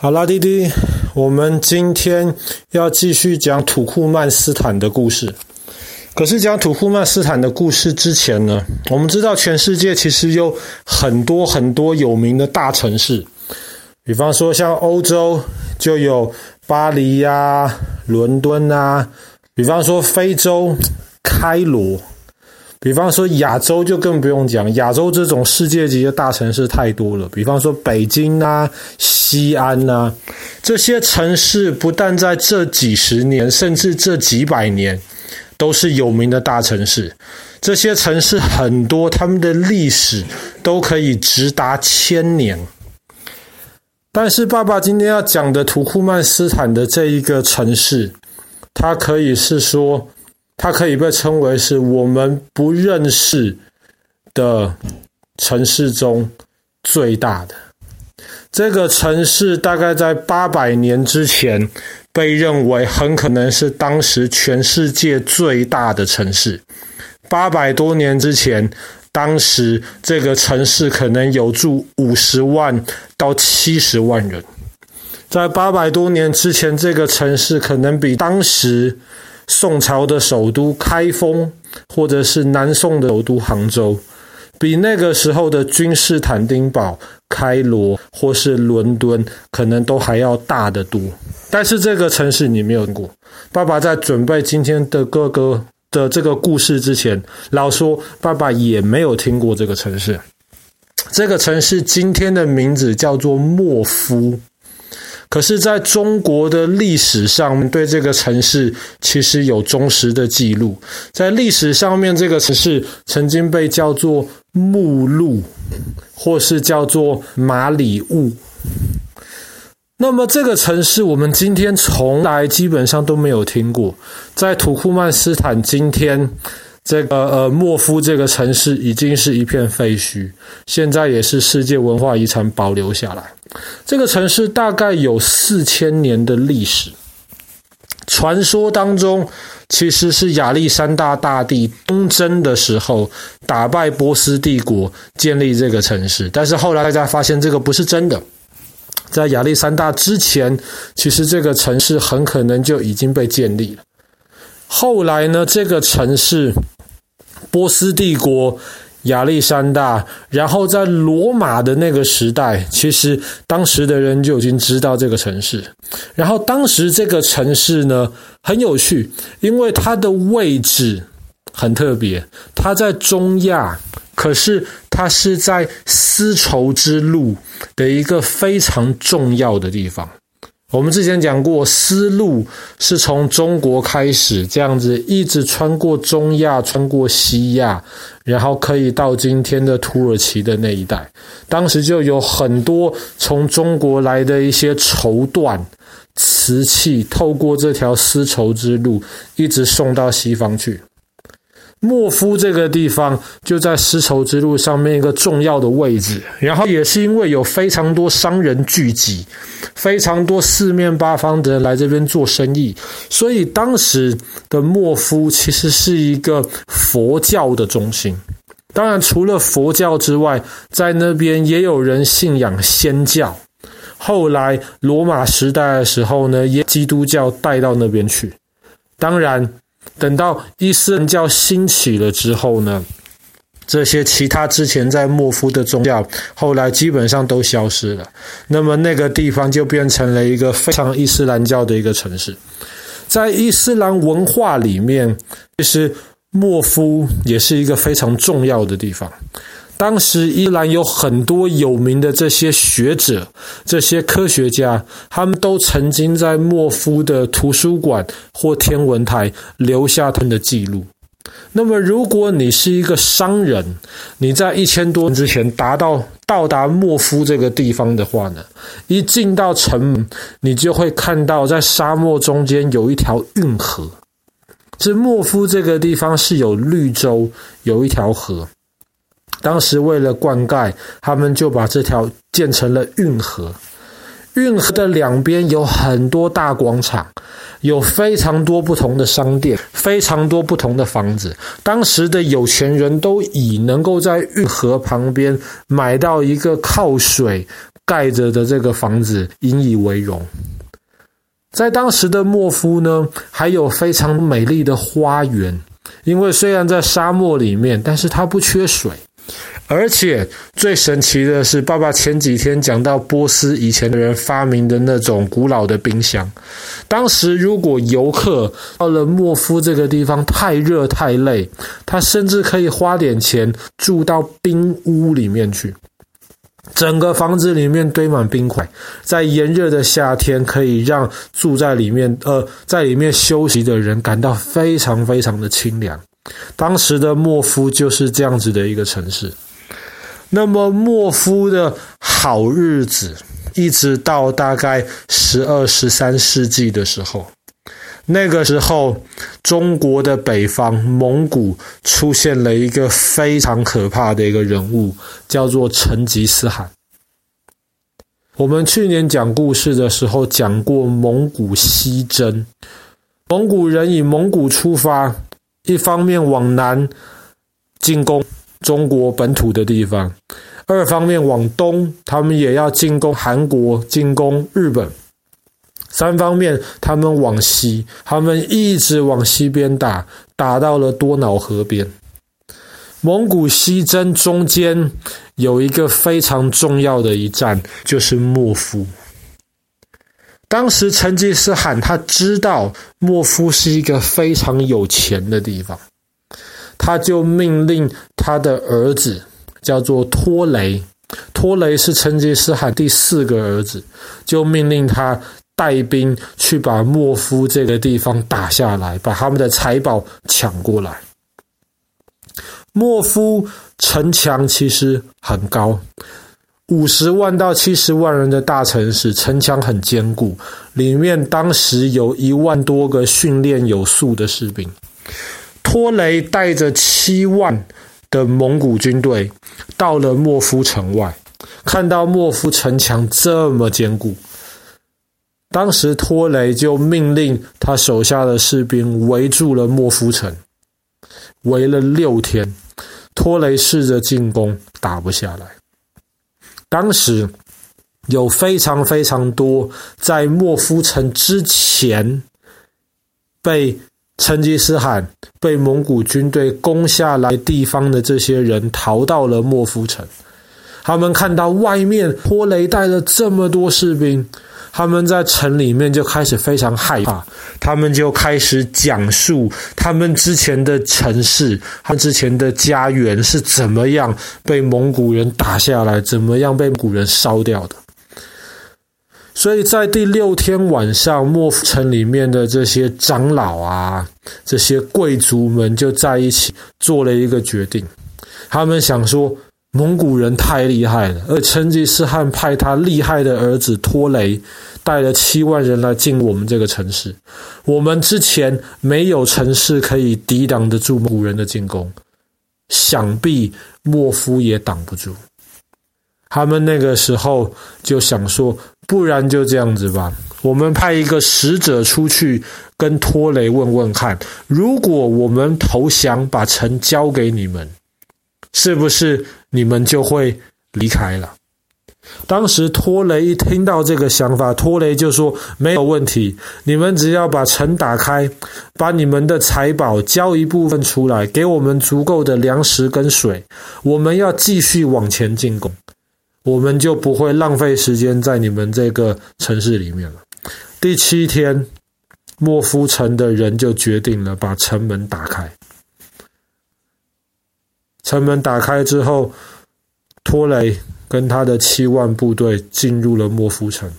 好啦，弟弟，我们今天要继续讲土库曼斯坦的故事。可是讲土库曼斯坦的故事之前呢，我们知道全世界其实有很多很多有名的大城市，比方说像欧洲就有巴黎呀、啊、伦敦啊，比方说非洲开罗。比方说亚洲就更不用讲，亚洲这种世界级的大城市太多了。比方说北京啊、西安啊，这些城市不但在这几十年，甚至这几百年，都是有名的大城市。这些城市很多，他们的历史都可以直达千年。但是爸爸今天要讲的土库曼斯坦的这一个城市，它可以是说。它可以被称为是我们不认识的城市中最大的。这个城市大概在八百年之前被认为很可能是当时全世界最大的城市。八百多年之前，当时这个城市可能有住五十万到七十万人。在八百多年之前，这个城市可能比当时。宋朝的首都开封，或者是南宋的首都杭州，比那个时候的君士坦丁堡、开罗或是伦敦，可能都还要大得多。但是这个城市你没有听过。爸爸在准备今天的哥哥的这个故事之前，老说爸爸也没有听过这个城市。这个城市今天的名字叫做莫夫。可是，在中国的历史上，对这个城市其实有忠实的记录。在历史上面，这个城市曾经被叫做目录，或是叫做马里乌。那么，这个城市我们今天从来基本上都没有听过。在土库曼斯坦，今天。这个呃，莫夫这个城市已经是一片废墟，现在也是世界文化遗产保留下来。这个城市大概有四千年的历史。传说当中，其实是亚历山大大帝东征的时候打败波斯帝国，建立这个城市。但是后来大家发现这个不是真的，在亚历山大之前，其实这个城市很可能就已经被建立了。后来呢，这个城市。波斯帝国、亚历山大，然后在罗马的那个时代，其实当时的人就已经知道这个城市。然后当时这个城市呢，很有趣，因为它的位置很特别，它在中亚，可是它是在丝绸之路的一个非常重要的地方。我们之前讲过，丝路是从中国开始，这样子一直穿过中亚，穿过西亚，然后可以到今天的土耳其的那一带。当时就有很多从中国来的一些绸缎、瓷器，透过这条丝绸之路，一直送到西方去。莫夫这个地方就在丝绸之路上面一个重要的位置，然后也是因为有非常多商人聚集，非常多四面八方的人来这边做生意，所以当时的莫夫其实是一个佛教的中心。当然，除了佛教之外，在那边也有人信仰仙教。后来罗马时代的时候呢，也基督教带到那边去。当然。等到伊斯兰教兴起了之后呢，这些其他之前在莫夫的宗教，后来基本上都消失了。那么那个地方就变成了一个非常伊斯兰教的一个城市。在伊斯兰文化里面，其实莫夫也是一个非常重要的地方。当时依然有很多有名的这些学者、这些科学家，他们都曾经在莫夫的图书馆或天文台留下他们的记录。那么，如果你是一个商人，你在一千多年之前达到到达莫夫这个地方的话呢，一进到城门，你就会看到在沙漠中间有一条运河。这莫夫这个地方是有绿洲，有一条河。当时为了灌溉，他们就把这条建成了运河。运河的两边有很多大广场，有非常多不同的商店，非常多不同的房子。当时的有钱人都以能够在运河旁边买到一个靠水盖着的这个房子引以为荣。在当时的莫夫呢，还有非常美丽的花园，因为虽然在沙漠里面，但是它不缺水。而且最神奇的是，爸爸前几天讲到波斯以前的人发明的那种古老的冰箱。当时如果游客到了莫夫这个地方太热太累，他甚至可以花点钱住到冰屋里面去，整个房子里面堆满冰块，在炎热的夏天可以让住在里面呃在里面休息的人感到非常非常的清凉。当时的莫夫就是这样子的一个城市。那么，莫夫的好日子，一直到大概十二、十三世纪的时候，那个时候，中国的北方蒙古出现了一个非常可怕的一个人物，叫做成吉思汗。我们去年讲故事的时候讲过蒙古西征，蒙古人以蒙古出发，一方面往南进攻。中国本土的地方，二方面往东，他们也要进攻韩国、进攻日本；三方面，他们往西，他们一直往西边打，打到了多瑙河边。蒙古西征中间有一个非常重要的一战，就是莫夫。当时成吉思汗他知道莫夫是一个非常有钱的地方。他就命令他的儿子叫做托雷，托雷是成吉思汗第四个儿子，就命令他带兵去把莫夫这个地方打下来，把他们的财宝抢过来。莫夫城墙其实很高，五十万到七十万人的大城市，城墙很坚固，里面当时有一万多个训练有素的士兵。托雷带着七万的蒙古军队到了莫夫城外，看到莫夫城墙这么坚固，当时托雷就命令他手下的士兵围住了莫夫城，围了六天。托雷试着进攻，打不下来。当时有非常非常多在莫夫城之前被。成吉思汗被蒙古军队攻下来地方的这些人逃到了莫夫城，他们看到外面托雷带了这么多士兵，他们在城里面就开始非常害怕，他们就开始讲述他们之前的城市、他们之前的家园是怎么样被蒙古人打下来，怎么样被蒙古人烧掉的。所以在第六天晚上，莫夫城里面的这些长老啊，这些贵族们就在一起做了一个决定。他们想说，蒙古人太厉害了，而成吉思汗派他厉害的儿子托雷带了七万人来进我们这个城市。我们之前没有城市可以抵挡得住蒙古人的进攻，想必莫夫也挡不住。他们那个时候就想说。不然就这样子吧，我们派一个使者出去跟托雷问问看，如果我们投降，把城交给你们，是不是你们就会离开了？当时托雷一听到这个想法，托雷就说没有问题，你们只要把城打开，把你们的财宝交一部分出来，给我们足够的粮食跟水，我们要继续往前进攻。我们就不会浪费时间在你们这个城市里面了。第七天，莫夫城的人就决定了把城门打开。城门打开之后，托雷跟他的七万部队进入了莫夫城。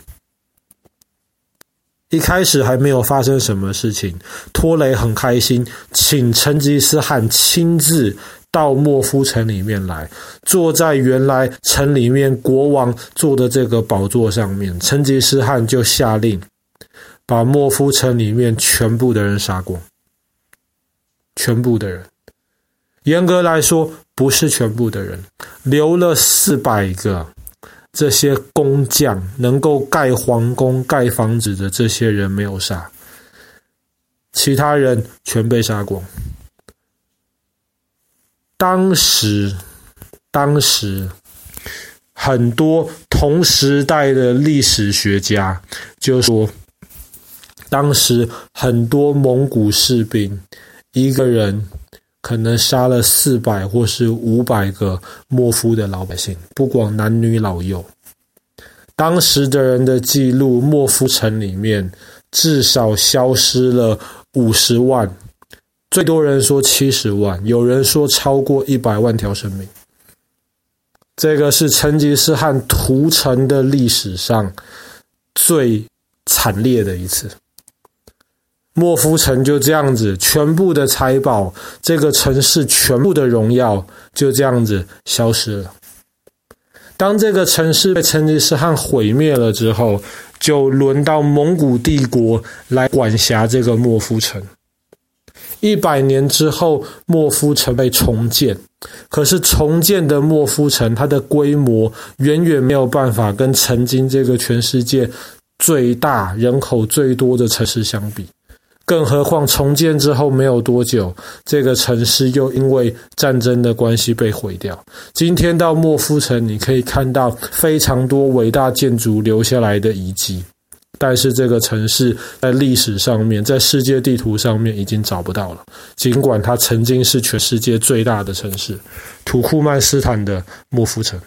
一开始还没有发生什么事情，托雷很开心，请成吉思汗亲自。到莫夫城里面来，坐在原来城里面国王坐的这个宝座上面。成吉思汗就下令，把莫夫城里面全部的人杀光。全部的人，严格来说不是全部的人，留了四百个这些工匠，能够盖皇宫、盖房子的这些人没有杀，其他人全被杀光。当时，当时很多同时代的历史学家就说，当时很多蒙古士兵一个人可能杀了四百或是五百个莫夫的老百姓，不管男女老幼。当时的人的记录，莫夫城里面至少消失了五十万，最多人说七十万，有人说超过一百万条生命。这个是成吉思汗屠城的历史上最惨烈的一次。莫夫城就这样子，全部的财宝，这个城市全部的荣耀就这样子消失了。当这个城市被成吉思汗毁灭了之后，就轮到蒙古帝国来管辖这个莫夫城。一百年之后，莫夫城被重建，可是重建的莫夫城，它的规模远远没有办法跟曾经这个全世界最大、人口最多的城市相比。更何况重建之后没有多久，这个城市又因为战争的关系被毁掉。今天到莫夫城，你可以看到非常多伟大建筑留下来的遗迹，但是这个城市在历史上面，在世界地图上面已经找不到了。尽管它曾经是全世界最大的城市——土库曼斯坦的莫夫城。